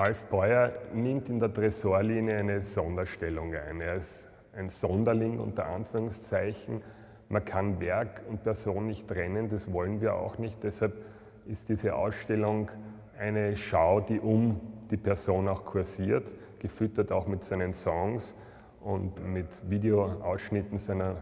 Alf Beuer nimmt in der Tresorlinie eine Sonderstellung ein. Er ist ein Sonderling unter Anführungszeichen. Man kann Werk und Person nicht trennen, das wollen wir auch nicht. Deshalb ist diese Ausstellung eine Schau, die um die Person auch kursiert, gefüttert auch mit seinen Songs und mit Videoausschnitten seiner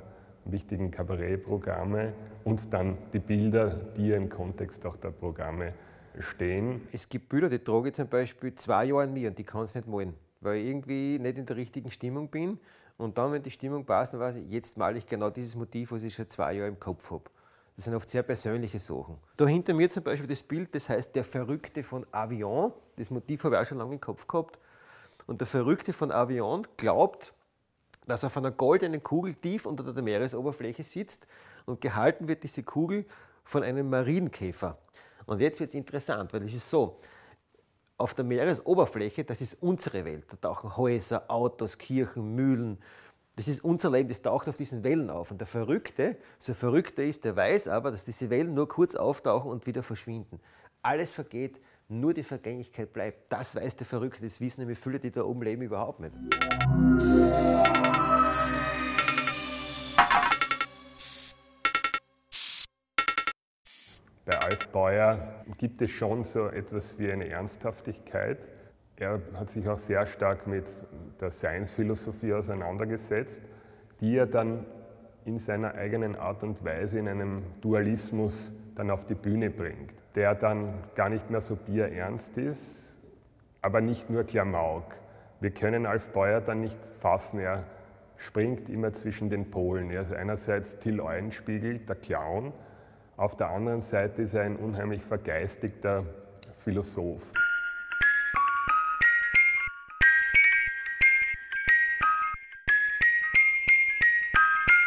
wichtigen Kabarettprogramme und dann die Bilder, die im Kontext auch der Programme stehen. Es gibt Bilder, die trage ich zum Beispiel zwei Jahre an mir und die kann es nicht malen, weil ich irgendwie nicht in der richtigen Stimmung bin. Und dann, wenn die Stimmung passt, dann weiß ich, jetzt male ich genau dieses Motiv, was ich schon zwei Jahre im Kopf habe. Das sind oft sehr persönliche Sachen. Da hinter mir zum Beispiel das Bild, das heißt Der Verrückte von Avion. Das Motiv habe ich auch schon lange im Kopf gehabt. Und der Verrückte von Avion glaubt, dass auf einer goldenen Kugel tief unter der Meeresoberfläche sitzt und gehalten wird diese Kugel von einem Marienkäfer. Und jetzt wird es interessant, weil es ist so, auf der Meeresoberfläche, das ist unsere Welt. Da tauchen Häuser, Autos, Kirchen, Mühlen. Das ist unser Leben, das taucht auf diesen Wellen auf. Und der Verrückte, so verrückter ist, der weiß aber, dass diese Wellen nur kurz auftauchen und wieder verschwinden. Alles vergeht, nur die Vergänglichkeit bleibt. Das weiß der Verrückte, das wissen nämlich viele, die da oben leben, überhaupt nicht. Bei Alf Beuer gibt es schon so etwas wie eine Ernsthaftigkeit. Er hat sich auch sehr stark mit der Science-Philosophie auseinandergesetzt, die er dann in seiner eigenen Art und Weise in einem Dualismus dann auf die Bühne bringt, der dann gar nicht mehr so bierernst ist, aber nicht nur Klamauk. Wir können Alf Beuer dann nicht fassen, er springt immer zwischen den Polen. Er ist einerseits Till Eulenspiegel, der Clown, auf der anderen Seite ist er ein unheimlich vergeistigter Philosoph.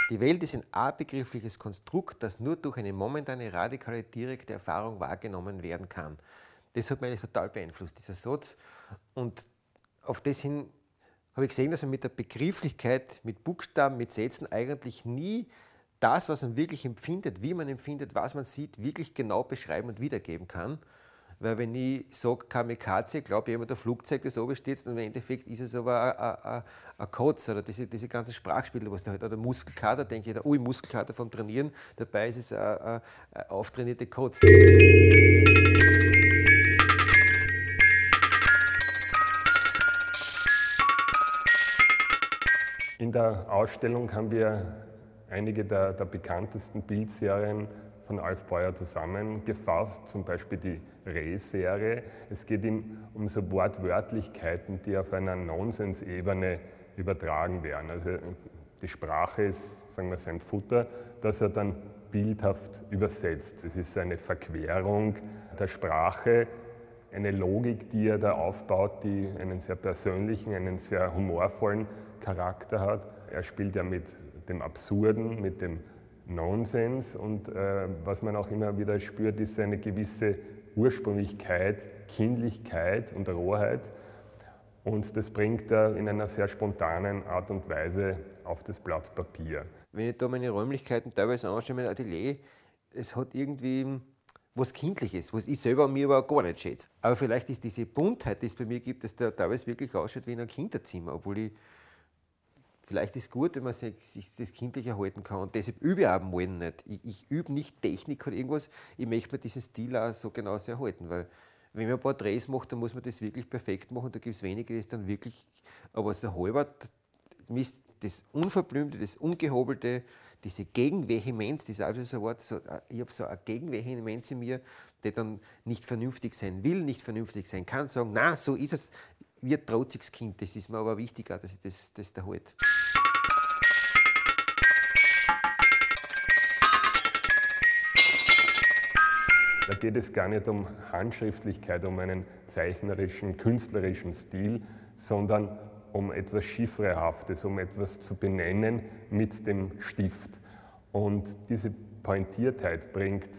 Die Welt ist ein abegriffliches Konstrukt, das nur durch eine momentane radikale direkte Erfahrung wahrgenommen werden kann. Das hat mich eigentlich total beeinflusst, dieser Satz. Und auf das hin habe ich gesehen, dass man mit der Begrifflichkeit, mit Buchstaben, mit Sätzen eigentlich nie das, was man wirklich empfindet, wie man empfindet, was man sieht, wirklich genau beschreiben und wiedergeben kann. Weil wenn ich sage Kamikaze, glaube ich jemand, der Flugzeug, das oben steht, und im Endeffekt ist es aber ein Kotz oder diese, diese ganzen Sprachspiele, was da halt, oder Muskelkater, denke ich, ui, Muskelkater vom Trainieren, dabei ist es ein auftrainierte Kotz. In der Ausstellung haben wir einige der, der bekanntesten Bildserien von Alf Beuer zusammengefasst, zum Beispiel die Reh-Serie. Es geht ihm um so Wortwörtlichkeiten, die auf einer Nonsensebene übertragen werden. Also die Sprache ist, sagen wir, sein Futter, das er dann bildhaft übersetzt. Es ist eine Verquerung der Sprache, eine Logik, die er da aufbaut, die einen sehr persönlichen, einen sehr humorvollen Charakter hat. Er spielt ja mit dem Absurden, mit dem Nonsens und äh, was man auch immer wieder spürt, ist eine gewisse Ursprünglichkeit, Kindlichkeit und Rohheit. Und das bringt er in einer sehr spontanen Art und Weise auf das Blatt Papier. Wenn ich da meine Räumlichkeiten teilweise anschaue, mein Atelier, es hat irgendwie was Kindliches, was ich selber an mir aber gar nicht schätze. Aber vielleicht ist diese Buntheit, die es bei mir gibt, dass da teilweise wirklich ausschaut wie in einem Kinderzimmer, obwohl ich Vielleicht ist es gut, wenn man sich, das kindlich erhalten kann. Und deshalb übe ich auch Malen nicht. Ich, ich übe nicht Technik oder irgendwas. Ich möchte mir diesen Stil auch so genau erhalten. Weil, wenn man Porträts macht, dann muss man das wirklich perfekt machen. Da gibt es wenige, die es dann wirklich. Aber so halber, das Unverblümte, das Ungehobelte, diese Gegenvehemenz, das ist auch so ein Wort, so, ich habe so eine Gegenvehemenz in mir, die dann nicht vernünftig sein will, nicht vernünftig sein kann, sagen, na, so ist es, wie ein trotziges Kind. Das ist mir aber wichtiger, dass ich das, das da halt. Da geht es gar nicht um Handschriftlichkeit, um einen zeichnerischen, künstlerischen Stil, sondern um etwas Chiffrehaftes, um etwas zu benennen mit dem Stift. Und diese Pointiertheit bringt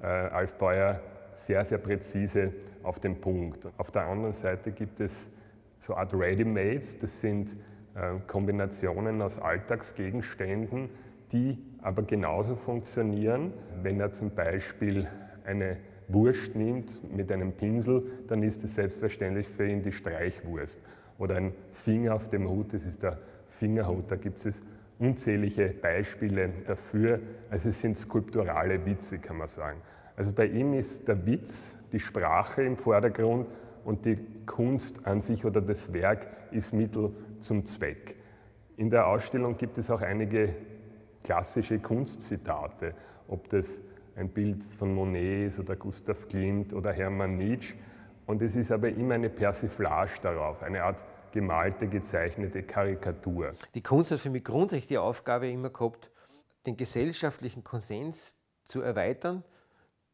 äh, Alf Beuer sehr, sehr präzise auf den Punkt. Auf der anderen Seite gibt es so Art Ready-Mades, das sind äh, Kombinationen aus Alltagsgegenständen, die aber genauso funktionieren, wenn er zum Beispiel eine Wurst nimmt mit einem Pinsel, dann ist es selbstverständlich für ihn die Streichwurst. Oder ein Finger auf dem Hut, das ist der Fingerhut, da gibt es unzählige Beispiele dafür. Also es sind skulpturale Witze, kann man sagen. Also bei ihm ist der Witz, die Sprache im Vordergrund und die Kunst an sich oder das Werk ist Mittel zum Zweck. In der Ausstellung gibt es auch einige klassische Kunstzitate, ob das ein Bild von Monet ist oder Gustav Klimt oder Hermann Nietzsche. Und es ist aber immer eine Persiflage darauf, eine Art gemalte, gezeichnete Karikatur. Die Kunst hat für mich grundsätzlich die Aufgabe immer gehabt, den gesellschaftlichen Konsens zu erweitern,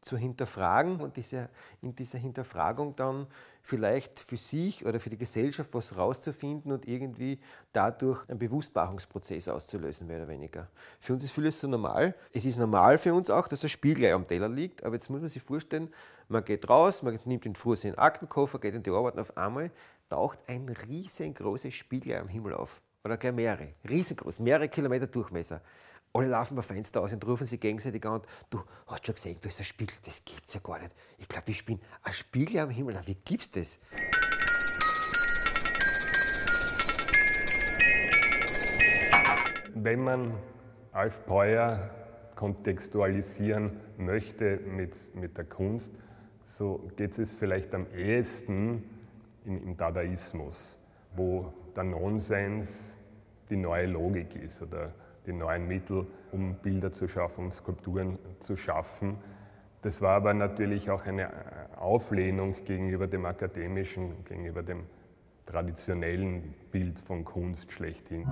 zu hinterfragen und diese, in dieser Hinterfragung dann vielleicht für sich oder für die Gesellschaft was rauszufinden und irgendwie dadurch einen Bewusstmachungsprozess auszulösen, mehr oder weniger. Für uns ist vieles so normal. Es ist normal für uns auch, dass ein Spiegel am Teller liegt, aber jetzt muss man sich vorstellen, man geht raus, man nimmt den Fuß in den Aktenkoffer, geht in die Arbeit und auf einmal taucht ein riesengroßes Spiegel am Himmel auf. Oder gleich mehrere, riesengroß, mehrere Kilometer Durchmesser. Alle laufen beim Fenster aus und rufen sich gegenseitig an. Du hast schon gesehen, da ist ein Spiegel, das gibt's ja gar nicht. Ich glaube, ich bin ein Spiegel am Himmel. Na, wie gibt's das? Wenn man Alf Breuer kontextualisieren möchte mit, mit der Kunst, so geht es vielleicht am ehesten im, im Dadaismus, wo der Nonsens die neue Logik ist oder die neuen Mittel, um Bilder zu schaffen, Skulpturen zu schaffen. Das war aber natürlich auch eine Auflehnung gegenüber dem akademischen, gegenüber dem traditionellen Bild von Kunst schlechthin.